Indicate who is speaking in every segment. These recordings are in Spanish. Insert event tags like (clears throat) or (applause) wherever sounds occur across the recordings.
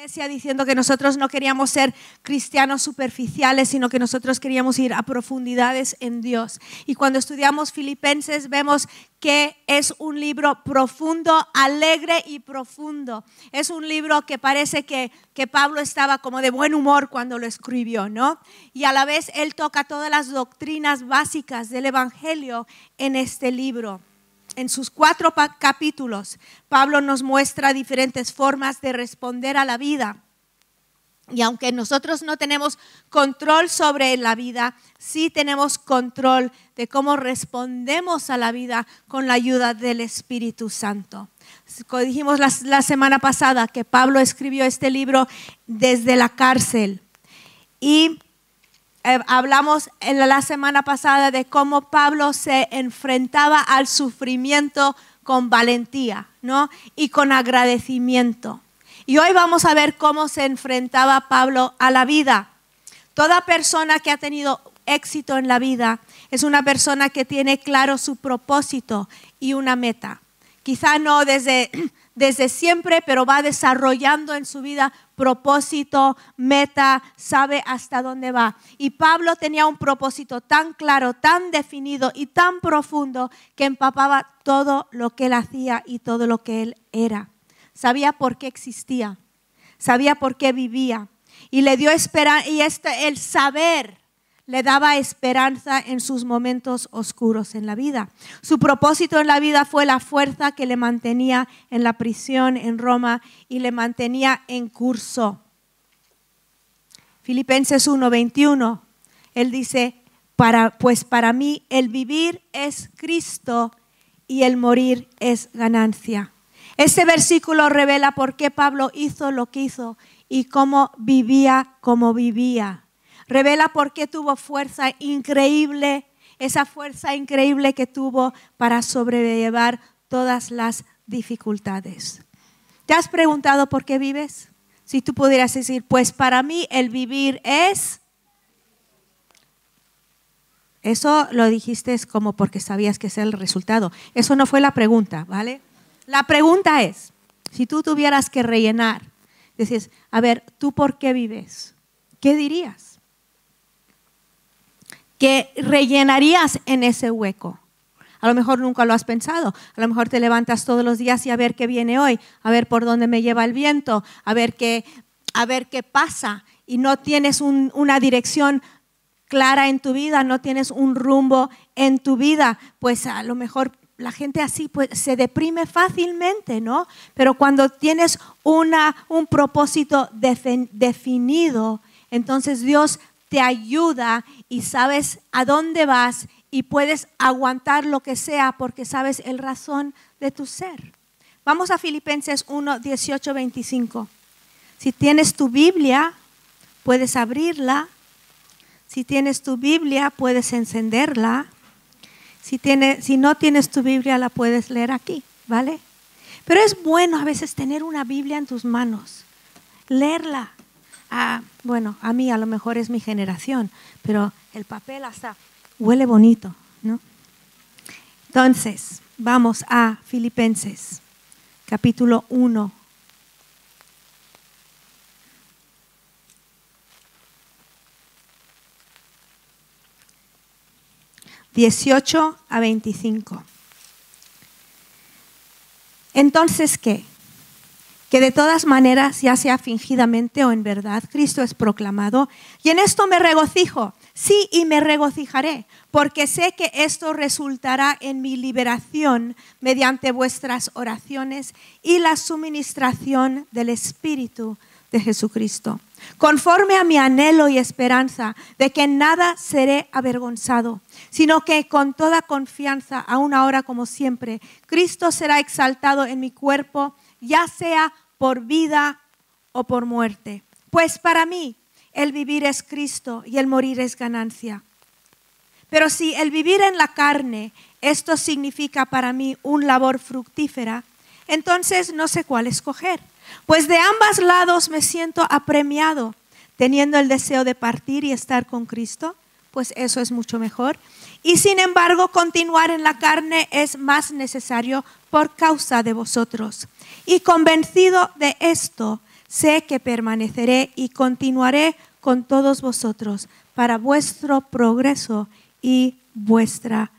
Speaker 1: iglesia diciendo que nosotros no queríamos ser cristianos superficiales, sino que nosotros queríamos ir a profundidades en Dios. Y cuando estudiamos Filipenses vemos que es un libro profundo, alegre y profundo. Es un libro que parece que, que Pablo estaba como de buen humor cuando lo escribió, ¿no? Y a la vez él toca todas las doctrinas básicas del Evangelio en este libro en sus cuatro capítulos, Pablo nos muestra diferentes formas de responder a la vida. Y aunque nosotros no tenemos control sobre la vida, sí tenemos control de cómo respondemos a la vida con la ayuda del Espíritu Santo. Como dijimos la, semana pasada, que Pablo escribió este libro desde la cárcel. Y eh, hablamos en la semana pasada de cómo Pablo se enfrentaba al sufrimiento con valentía, ¿no? Y con agradecimiento. Y hoy vamos a ver cómo se enfrentaba Pablo a la vida. Toda persona que ha tenido éxito en la vida es una persona que tiene claro su propósito y una meta. Quizá no desde desde siempre, pero va desarrollando en su vida propósito, meta, sabe hasta dónde va. Y Pablo tenía un propósito tan claro, tan definido y tan profundo que empapaba todo lo que él hacía y todo lo que él era. Sabía por qué existía, sabía por qué vivía y le dio esperanza y este el saber le daba esperanza en sus momentos oscuros en la vida. Su propósito en la vida fue la fuerza que le mantenía en la prisión en Roma y le mantenía en curso. Filipenses 1:21, él dice, pues para mí el vivir es Cristo y el morir es ganancia. Este versículo revela por qué Pablo hizo lo que hizo y cómo vivía como vivía revela por qué tuvo fuerza increíble, esa fuerza increíble que tuvo para sobrellevar todas las dificultades. ¿Te has preguntado por qué vives? Si tú pudieras decir, pues para mí el vivir es... Eso lo dijiste como porque sabías que es el resultado. Eso no fue la pregunta, ¿vale? La pregunta es, si tú tuvieras que rellenar, decís, a ver, ¿tú por qué vives? ¿Qué dirías? Que rellenarías en ese hueco. A lo mejor nunca lo has pensado. A lo mejor te levantas todos los días y a ver qué viene hoy, a ver por dónde me lleva el viento, a ver qué, a ver qué pasa. Y no tienes una dirección clara en tu vida, no tienes un rumbo en tu vida. Pues a lo mejor la gente así pues, se deprime fácilmente, ¿no? Pero cuando tienes un propósito definido, entonces Dios te ayuda y sabes a dónde vas y puedes aguantar lo que sea porque sabes el razón de tu ser. Vamos a Filipenses 1, 18, 25. Si tienes tu Biblia, puedes abrirla. Si tienes tu Biblia, puedes encenderla. Si, tiene, si no tienes tu Biblia, la puedes leer aquí, ¿vale? Pero es bueno a veces tener una Biblia en tus manos, leerla, ah, bueno, a mí a lo mejor es mi generación, pero el papel hasta huele bonito, ¿no? Entonces, vamos a Filipenses, capítulo 1. Dieciocho a veinticinco. Entonces, ¿qué? Que de todas maneras, ya sea fingidamente o en verdad, Cristo es proclamado. Y en esto me regocijo, sí, y me regocijaré, porque sé que esto resultará en mi liberación mediante vuestras oraciones y la suministración del Espíritu de Jesucristo, conforme a mi anhelo y esperanza de que nada seré avergonzado, sino que con toda confianza, aún ahora como siempre, Cristo será exaltado en mi cuerpo ya sea por vida o por muerte. Pues para mí el vivir es Cristo y el morir es ganancia. Pero si el vivir en la carne, esto significa para mí un labor fructífera, entonces no sé cuál escoger. Pues de ambos lados me siento apremiado, teniendo el deseo de partir y estar con Cristo, pues eso es mucho mejor. Y sin embargo, continuar en la carne es más necesario por causa de vosotros. Y convencido de esto, sé que permaneceré y continuaré con todos vosotros para vuestro progreso y vuestra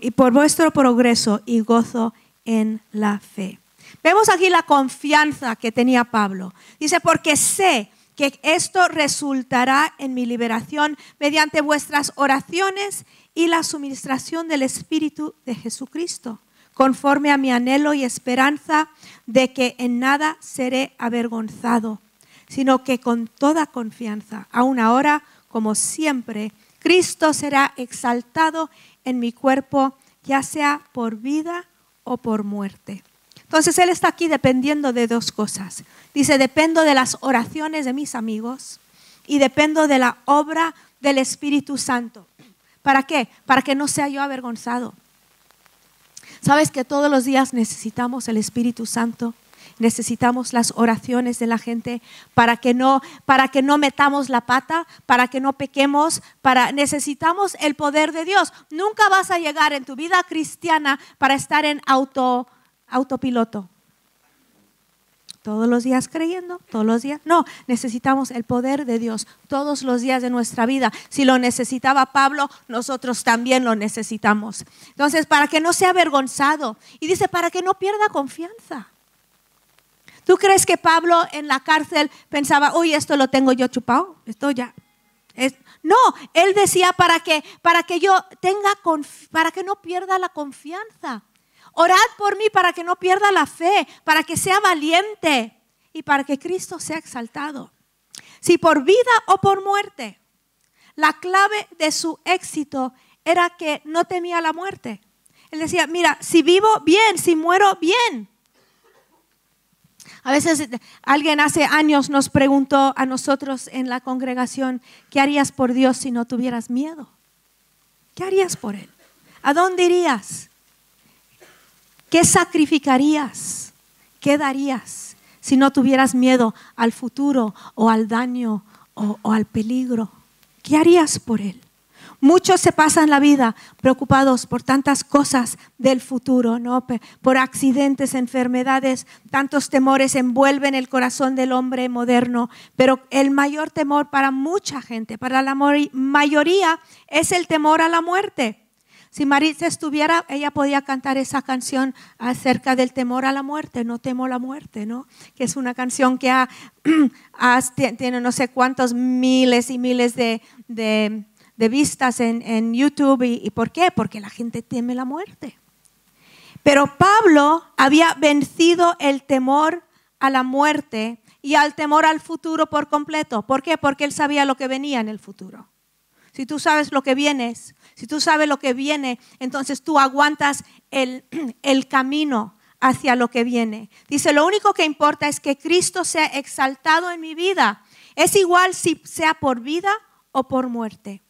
Speaker 1: y por vuestro progreso y gozo en la fe. Vemos aquí la confianza que tenía Pablo. Dice, porque sé que esto resultará en mi liberación mediante vuestras oraciones y la suministración del Espíritu de Jesucristo, conforme a mi anhelo y esperanza de que en nada seré avergonzado, sino que con toda confianza, aún ahora como siempre, Cristo será exaltado en mi cuerpo, ya sea por vida o por muerte. Entonces Él está aquí dependiendo de dos cosas. Dice, dependo de las oraciones de mis amigos y dependo de la obra del Espíritu Santo. ¿Para qué? Para que no sea yo avergonzado. ¿Sabes que todos los días necesitamos el Espíritu Santo? necesitamos las oraciones de la gente para que no para que no metamos la pata, para que no pequemos, para necesitamos el poder de Dios. Nunca vas a llegar en tu vida cristiana para estar en auto autopiloto. Todos los días creyendo, todos los días. No, necesitamos el poder de Dios todos los días de nuestra vida. Si lo necesitaba Pablo, nosotros también lo necesitamos. Entonces, para que no sea avergonzado. Y dice, para que no pierda confianza. ¿Tú crees que Pablo en la cárcel pensaba, uy, esto lo tengo yo chupado? Esto ya. No, él decía para que, para que yo tenga, para que no pierda la confianza. Orad por mí para que no pierda la fe, para que sea valiente y para que Cristo sea exaltado. Si por vida o por muerte, la clave de su éxito era que no temía la muerte. Él decía, mira, si vivo bien, si muero bien. A veces alguien hace años nos preguntó a nosotros en la congregación, ¿qué harías por Dios si no tuvieras miedo? ¿Qué harías por Él? ¿A dónde irías? ¿Qué sacrificarías? ¿Qué darías si no tuvieras miedo al futuro o al daño o, al peligro? ¿Qué harías por Él? Muchos se pasan la vida preocupados por tantas cosas del futuro, ¿no? Por accidentes, enfermedades, tantos temores envuelven el corazón del hombre moderno, pero el mayor temor para mucha gente, para la mayoría, es el temor a la muerte. Si Maritza estuviera, ella podía cantar esa canción acerca del temor a la muerte, no temo la muerte, ¿no? Que es una canción que ha, (clears throat) tiene no sé cuántos miles y miles de de vistas en, YouTube. ¿Y, por qué? Porque la gente teme la muerte. Pero Pablo había vencido el temor a la muerte y al temor al futuro por completo. ¿Por qué? Porque él sabía lo que venía en el futuro. Si tú sabes lo que vienes, si tú sabes lo que viene, entonces tú aguantas el, (clears throat) el camino hacia lo que viene. Dice, lo único que importa es que Cristo sea exaltado en mi vida. Es igual si sea por vida o por muerte.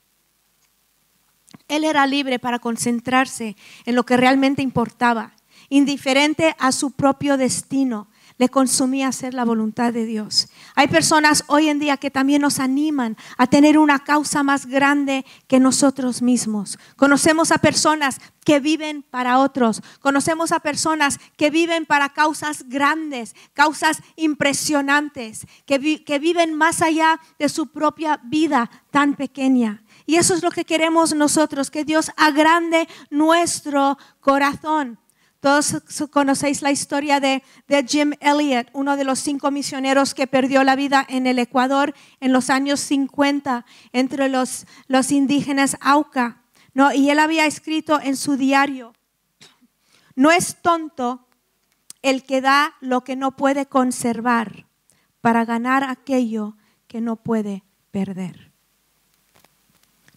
Speaker 1: Él era libre para concentrarse en lo que realmente importaba, indiferente a su propio destino. Le consumía hacer la voluntad de Dios. Hay personas hoy en día que también nos animan a tener una causa más grande que nosotros mismos. Conocemos a personas que viven para otros. Conocemos a personas que viven para causas grandes, causas impresionantes, que, que viven más allá de su propia vida tan pequeña. Y eso es lo que queremos nosotros, que Dios agrande nuestro corazón. Todos conocéis la historia de, Jim Elliot, uno de los cinco misioneros que perdió la vida en el Ecuador en los años 50 entre los, los indígenas Auca. ¿no? Y él había escrito en su diario, no es tonto el que da lo que no puede conservar para ganar aquello que no puede perder.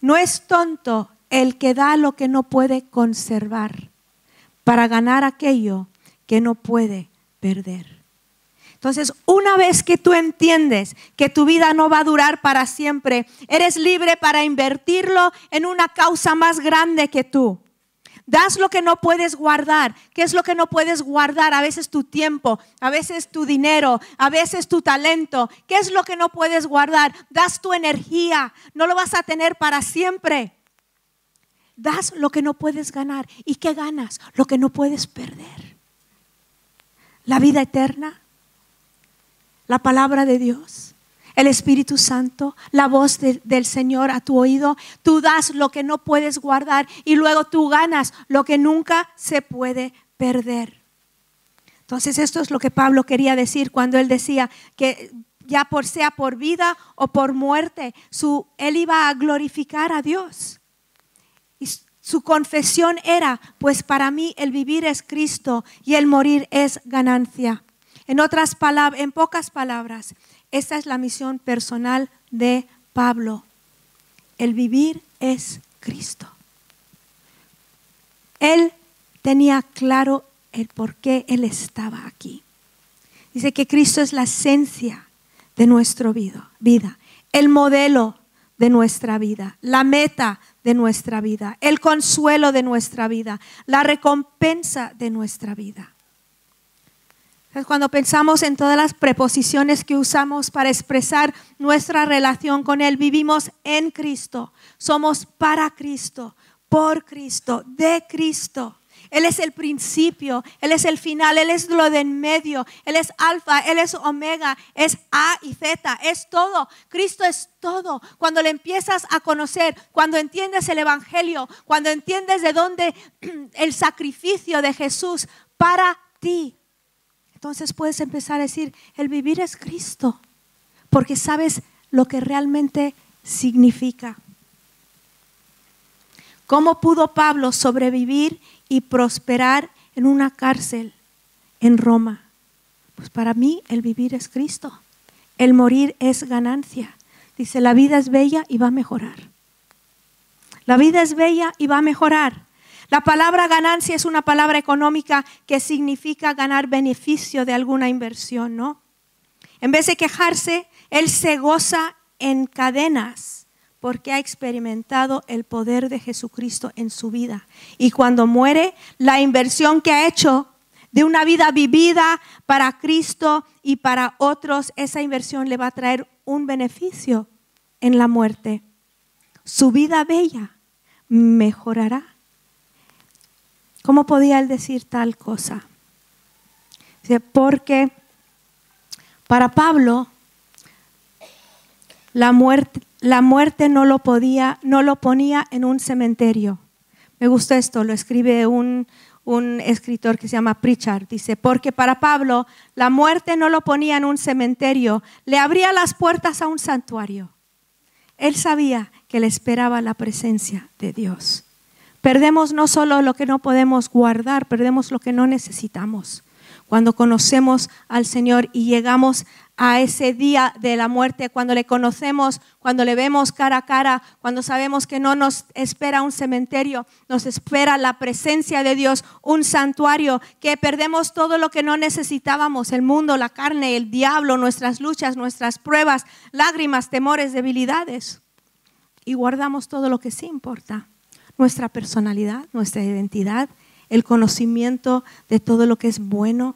Speaker 1: No es tonto el que da lo que no puede conservar para ganar aquello que no puede perder. Entonces, una vez que tú entiendes que tu vida no va a durar para siempre, eres libre para invertirlo en una causa más grande que tú. Das lo que no puedes guardar. ¿Qué es lo que no puedes guardar? A veces tu tiempo, a veces tu dinero, a veces tu talento. ¿Qué es lo que no puedes guardar? Das tu energía. No lo vas a tener para siempre. Das lo que no puedes ganar. ¿Y qué ganas? Lo que no puedes perder. La vida eterna. la palabra de Dios, el Espíritu Santo, la voz del Señor a tu oído. Tú das lo que no puedes guardar y luego tú ganas lo que nunca se puede perder. Entonces esto es lo que Pablo quería decir cuando él decía que ya por sea por vida o por muerte, su, él iba a glorificar a Dios. Su confesión era, pues para mí el vivir es Cristo y el morir es ganancia. En otras palabras, en pocas palabras, esta es la misión personal de Pablo. El vivir es Cristo. Él tenía claro el por qué Él estaba aquí. Dice que Cristo es la esencia de nuestra vida, el modelo de nuestra vida, la meta de nuestra vida, el consuelo de nuestra vida, la recompensa de nuestra vida. Cuando pensamos en todas las preposiciones que usamos para expresar nuestra relación con Él, vivimos en Cristo, somos para Cristo, por Cristo, de Cristo. Él es el principio, Él es el final, Él es lo de en medio, Él es alfa, Él es omega, es A y Z, es todo. Cristo es todo. Cuando le empiezas a conocer, cuando entiendes el Evangelio, cuando entiendes de dónde (clears throat) el sacrificio de Jesús para ti, entonces puedes empezar a decir, el vivir es Cristo, porque sabes lo que realmente significa. ¿Cómo pudo Pablo sobrevivir y prosperar en una cárcel en Roma? Pues para mí el vivir es Cristo, el morir es ganancia. Dice, la vida es bella y va a mejorar. La vida es bella y va a mejorar. La palabra ganancia es una palabra económica que significa ganar beneficio de alguna inversión, ¿no? En vez de quejarse, él se goza en cadenas porque ha experimentado el poder de Jesucristo en su vida. Y cuando muere, la inversión que ha hecho de una vida vivida para Cristo y para otros, esa inversión le va a traer un beneficio en la muerte. Su vida bella mejorará ¿Cómo podía él decir tal cosa? Porque para Pablo la muerte, la muerte no lo podía, no lo ponía en un cementerio. Me gusta esto, lo escribe un, un escritor que se llama Pritchard. Dice, porque para Pablo la muerte no lo ponía en un cementerio, le abría las puertas a un santuario. Él sabía que le esperaba la presencia de Dios. Perdemos no solo lo que no podemos guardar, perdemos lo que no necesitamos. Cuando conocemos al Señor y llegamos a ese día de la muerte, cuando le conocemos, cuando le vemos cara a cara, cuando sabemos que no nos espera un cementerio, nos espera la presencia de Dios, un santuario, que perdemos todo lo que no necesitábamos, el mundo, la carne, el diablo, nuestras luchas, nuestras pruebas, lágrimas, temores, debilidades, y guardamos todo lo que sí importa nuestra personalidad, nuestra identidad, el conocimiento de todo lo que es bueno.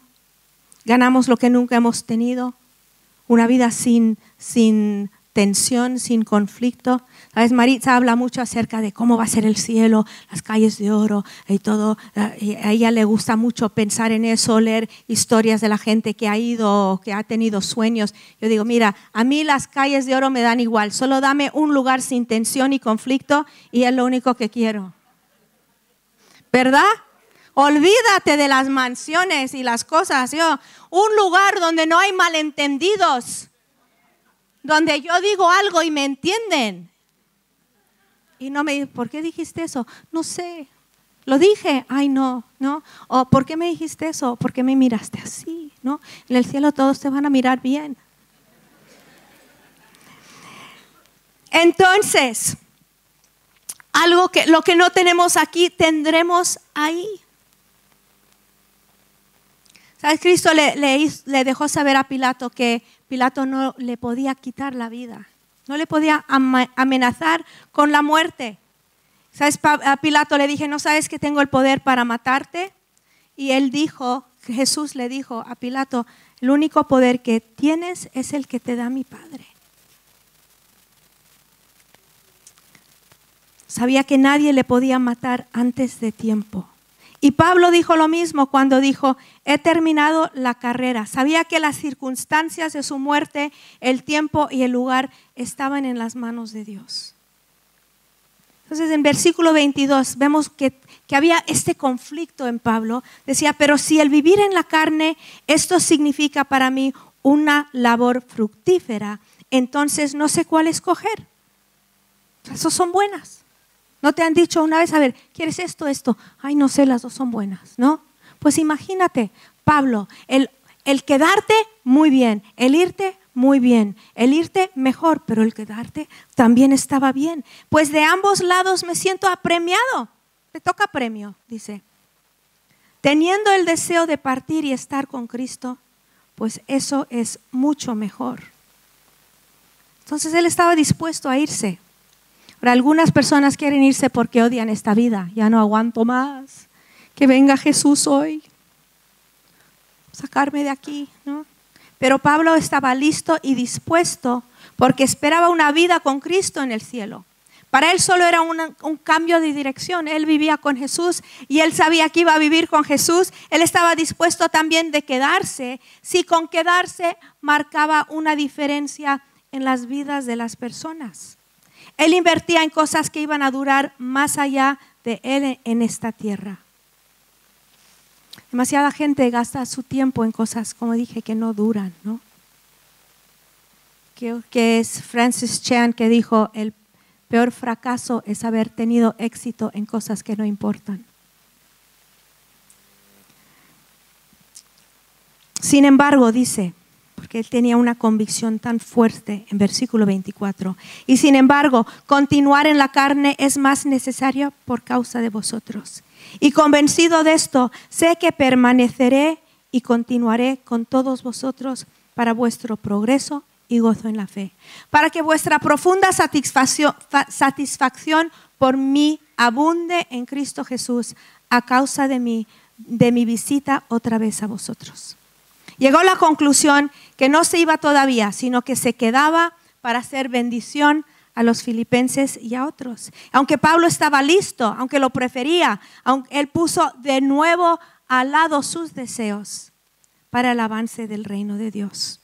Speaker 1: Ganamos lo que nunca hemos tenido, una vida sin, sin tensión, sin conflicto. Sabes, Maritza habla mucho acerca de cómo va a ser el cielo, las calles de oro y todo. Eh, a ella le gusta mucho pensar en eso, leer historias de la gente que ha ido, que ha tenido sueños. Yo digo, mira, a mí las calles de oro me dan igual, solo dame un lugar sin tensión y conflicto y es lo único que quiero. ¿Verdad? Olvídate de las mansiones y las cosas. Yo, un lugar donde no hay malentendidos donde yo digo algo y me entienden. Y no me dicen, ¿por qué dijiste eso? No sé. Lo dije, ay no, ¿no? O ¿por qué me dijiste eso? ¿Por qué me miraste así? ¿No? En el cielo todos te van a mirar bien. Entonces, algo que lo que no tenemos aquí tendremos ahí. Cristo le, le dejó saber a Pilato que Pilato no le podía quitar la vida, no le podía amenazar con la muerte. ¿Sabes? A Pilato le dije, ¿no sabes que tengo el poder para matarte? Y él dijo, Jesús le dijo a Pilato, el único poder que tienes es el que te da mi Padre. Sabía que nadie le podía matar antes de tiempo Y Pablo dijo lo mismo cuando dijo, he terminado la carrera. Sabía que las circunstancias de su muerte, el tiempo y el lugar estaban en las manos de Dios. Entonces en versículo 22 vemos que, que, había este conflicto en Pablo. Decía, pero si el vivir en la carne, esto significa para mí una labor fructífera, entonces no sé cuál escoger. Esas son buenas. ¿No te han dicho una vez, a ver, ¿quieres esto, esto? Ay, no sé, las dos son buenas, ¿no? Pues imagínate, Pablo, el, el quedarte, muy bien, el irte, muy bien, el irte, mejor, pero el quedarte también estaba bien. Pues de ambos lados me siento apremiado. Te toca premio, dice. Teniendo el deseo de partir y estar con Cristo, pues eso es mucho mejor. Entonces él estaba dispuesto a irse algunas personas quieren irse porque odian esta vida. Ya no aguanto más. Que venga Jesús hoy. Sacarme de aquí. Pero Pablo estaba listo y dispuesto porque esperaba una vida con Cristo en el cielo. Para él solo era un cambio de dirección. Él vivía con Jesús y él sabía que iba a vivir con Jesús. Él estaba dispuesto también de quedarse, si con quedarse marcaba una diferencia en las vidas de las personas. Él invertía en cosas que iban a durar más allá de él en esta tierra. Demasiada gente gasta su tiempo en cosas, como dije, que no duran, ¿no? Que, es Francis Chan que dijo, el peor fracaso es haber tenido éxito en cosas que no importan. Sin embargo, dice, porque él tenía una convicción tan fuerte en versículo 24. Y sin embargo, continuar en la carne es más necesario por causa de vosotros. Y convencido de esto, sé que permaneceré y continuaré con todos vosotros para vuestro progreso y gozo en la fe, para que vuestra profunda satisfacción, por mí abunde en Cristo Jesús a causa de de mi visita otra vez a vosotros. Llegó a la conclusión que no se iba todavía, sino que se quedaba para hacer bendición a los filipenses y a otros. Aunque Pablo estaba listo, aunque lo prefería, él puso de nuevo al lado sus deseos para el avance del reino de Dios.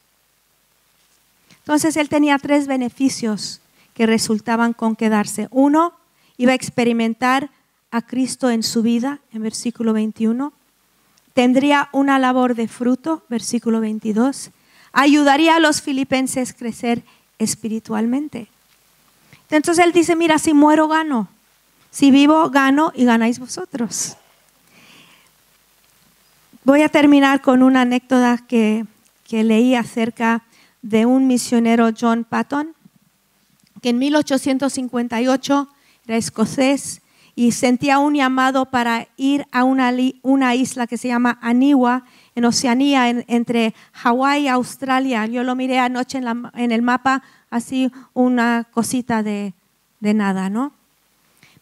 Speaker 1: Entonces él tenía tres beneficios que resultaban con quedarse. Uno, iba a experimentar a Cristo en su vida, en versículo 21 tendría una labor de fruto, versículo 22, ayudaría a los filipenses crecer espiritualmente. Entonces él dice, mira, si muero, gano. Si vivo, gano y ganáis vosotros. Voy a terminar con una anécdota que, que leí acerca de un misionero John Patton, que en 1858 era escocés y sentía un llamado para ir a una, una isla que se llama Aniwa, en Oceanía, entre Hawái y Australia. Yo lo miré anoche en, en, el mapa, así una cosita de, de nada, ¿no?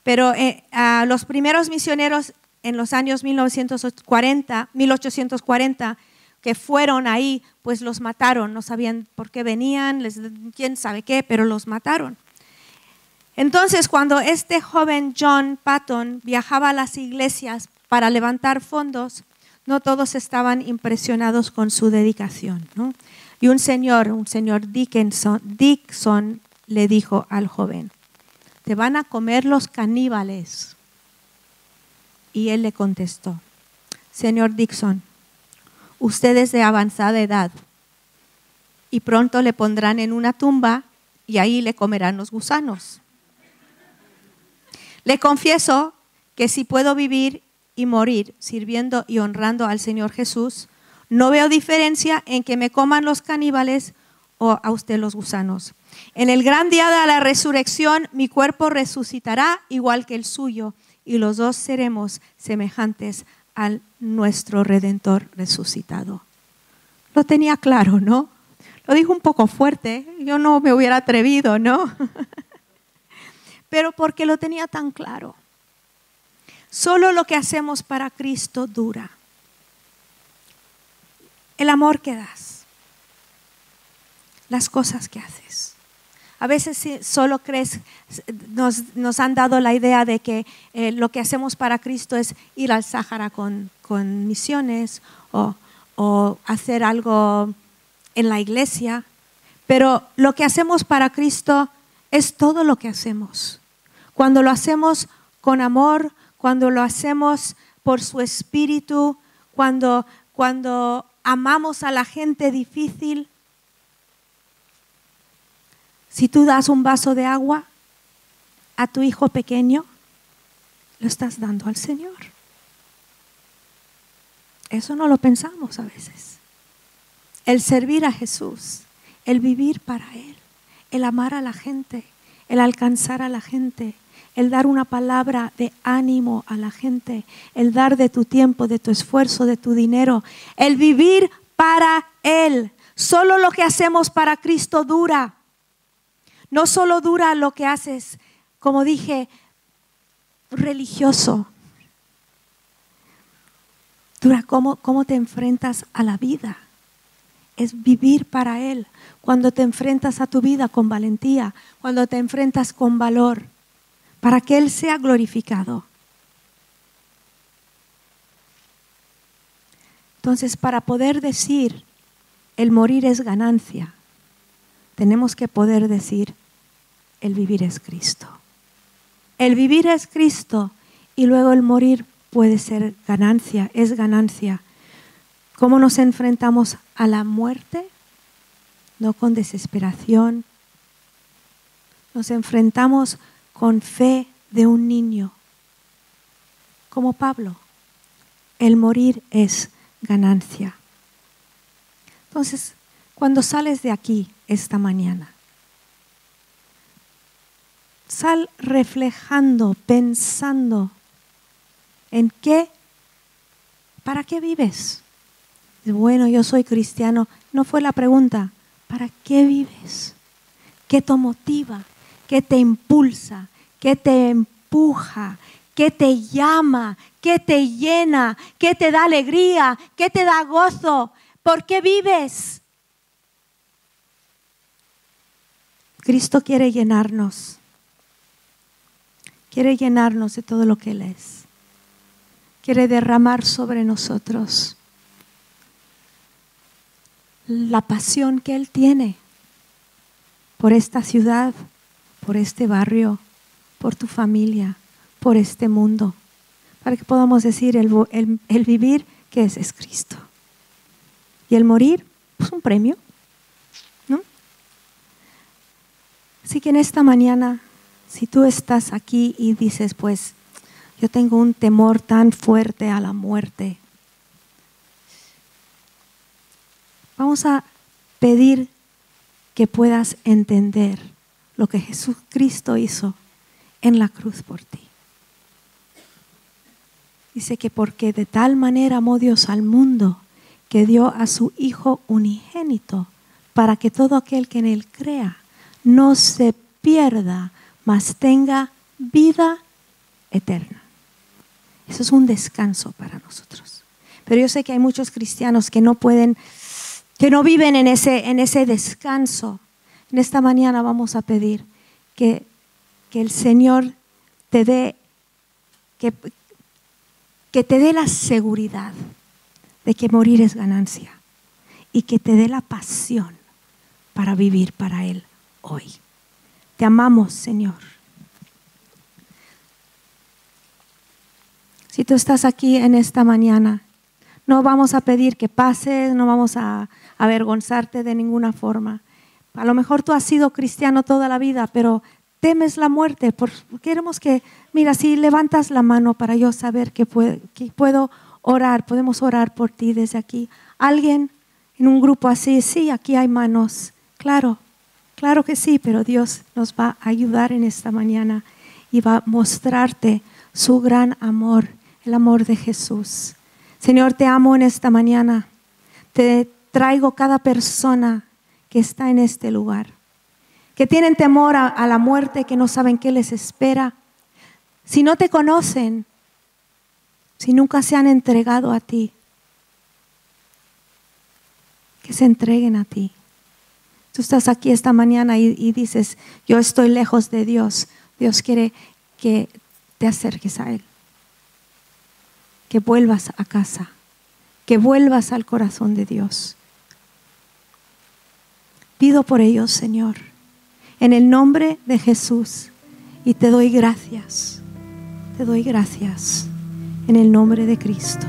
Speaker 1: Pero eh, a los primeros misioneros en los años 1940, 1840, que fueron ahí, pues los mataron, no sabían por qué venían, les, quién sabe qué, pero los mataron. Entonces, cuando este joven John Patton viajaba a las iglesias para levantar fondos, no todos estaban impresionados con su dedicación. Y un señor, un señor Dickinson, Dixon, le dijo al joven, te van a comer los caníbales. Y él le contestó, señor Dixon, usted es de avanzada edad y pronto le pondrán en una tumba y ahí le comerán los gusanos. Le confieso que si puedo vivir y morir sirviendo y honrando al Señor Jesús, no veo diferencia en que me coman los caníbales o a usted los gusanos. En el gran día de la resurrección, mi cuerpo resucitará igual que el suyo y los dos seremos semejantes al nuestro Redentor resucitado. Lo tenía claro, ¿no? Lo dijo un poco fuerte, yo no me hubiera atrevido, ¿no? (laughs) pero porque lo tenía tan claro. Solo lo que hacemos para Cristo dura. El amor que das, las cosas que haces, A veces solo crees, nos, han dado la idea de que eh, lo que hacemos para Cristo es ir al Sáhara con, misiones o, o hacer algo en la iglesia, pero lo que hacemos para Cristo es todo lo que hacemos. Cuando lo hacemos con amor, cuando lo hacemos por su espíritu, cuando, cuando amamos a la gente difícil. Si tú das un vaso de agua a tu hijo pequeño, lo estás dando al Señor. Eso no lo pensamos a veces. El servir a Jesús, el vivir para Él, el amar a la gente, el alcanzar a la gente, el dar una palabra de ánimo a la gente, el dar de tu tiempo, de tu esfuerzo, de tu dinero, el vivir para Él. Solo lo que hacemos para Cristo dura. No solo dura lo que haces, como dije, religioso. Dura cómo, cómo te enfrentas a la vida. Es vivir para Él. Cuando te enfrentas a tu vida con valentía, cuando te enfrentas con valor para que Él sea glorificado. Entonces, para poder decir el morir es ganancia, tenemos que poder decir el vivir es Cristo. El vivir es Cristo y luego el morir puede ser ganancia, es ganancia. ¿Cómo nos enfrentamos a la muerte? No con desesperación. Nos enfrentamos con fe de un niño. Como Pablo, el morir es ganancia. Entonces, cuando sales de aquí esta mañana, sal reflejando, pensando en qué, para qué vives. Bueno, yo soy cristiano. No fue la pregunta. ¿Para qué vives? ¿Qué te motiva? ¿Qué te impulsa? ¿Qué te empuja? ¿Qué te llama? ¿Qué te llena? ¿Qué te da alegría? ¿Qué te da gozo? ¿Por qué vives? Cristo quiere llenarnos. Quiere llenarnos de todo lo que Él es. Quiere derramar sobre nosotros la pasión que Él tiene por esta ciudad, por este barrio, por tu familia, por este mundo, para que podamos decir el, vivir que es, es Cristo. Y el morir, pues un premio, ¿no? Así que en esta mañana, si tú estás aquí y dices, pues, yo tengo un temor tan fuerte a la muerte, vamos a pedir que puedas entender lo que Jesucristo hizo en la cruz por ti. Dice que porque de tal manera amó Dios al mundo que dio a su Hijo unigénito para que todo aquel que en él crea no se pierda, mas tenga vida eterna. Eso es un descanso para nosotros. Pero yo sé que hay muchos cristianos que no pueden, que no viven en ese, en ese descanso en esta mañana vamos a pedir que, el Señor te dé, que, que te dé la seguridad de que morir es ganancia y que te dé la pasión para vivir para Él hoy. Te amamos, Señor. Si tú estás aquí en esta mañana, no vamos a pedir que pases, no vamos a avergonzarte de ninguna forma. A lo mejor tú has sido cristiano toda la vida, pero temes la muerte. queremos que, mira, si levantas la mano para yo saber que puedo, orar, podemos orar por ti desde aquí. Alguien en un grupo así, sí, aquí hay manos. Claro, claro que sí, pero Dios nos va a ayudar en esta mañana y va a mostrarte su gran amor, el amor de Jesús. Señor, te amo en esta mañana. Te traigo cada persona que está en este lugar, que tienen temor a, la muerte, que no saben qué les espera. Si no te conocen, si nunca se han entregado a ti, que se entreguen a ti. Tú estás aquí esta mañana y, dices, yo estoy lejos de Dios. Dios quiere que te acerques a Él. Que vuelvas a casa. Que vuelvas al corazón de Dios. Pido por ellos, Señor, en el nombre de Jesús. Y te doy gracias. Te doy gracias en el nombre de Cristo.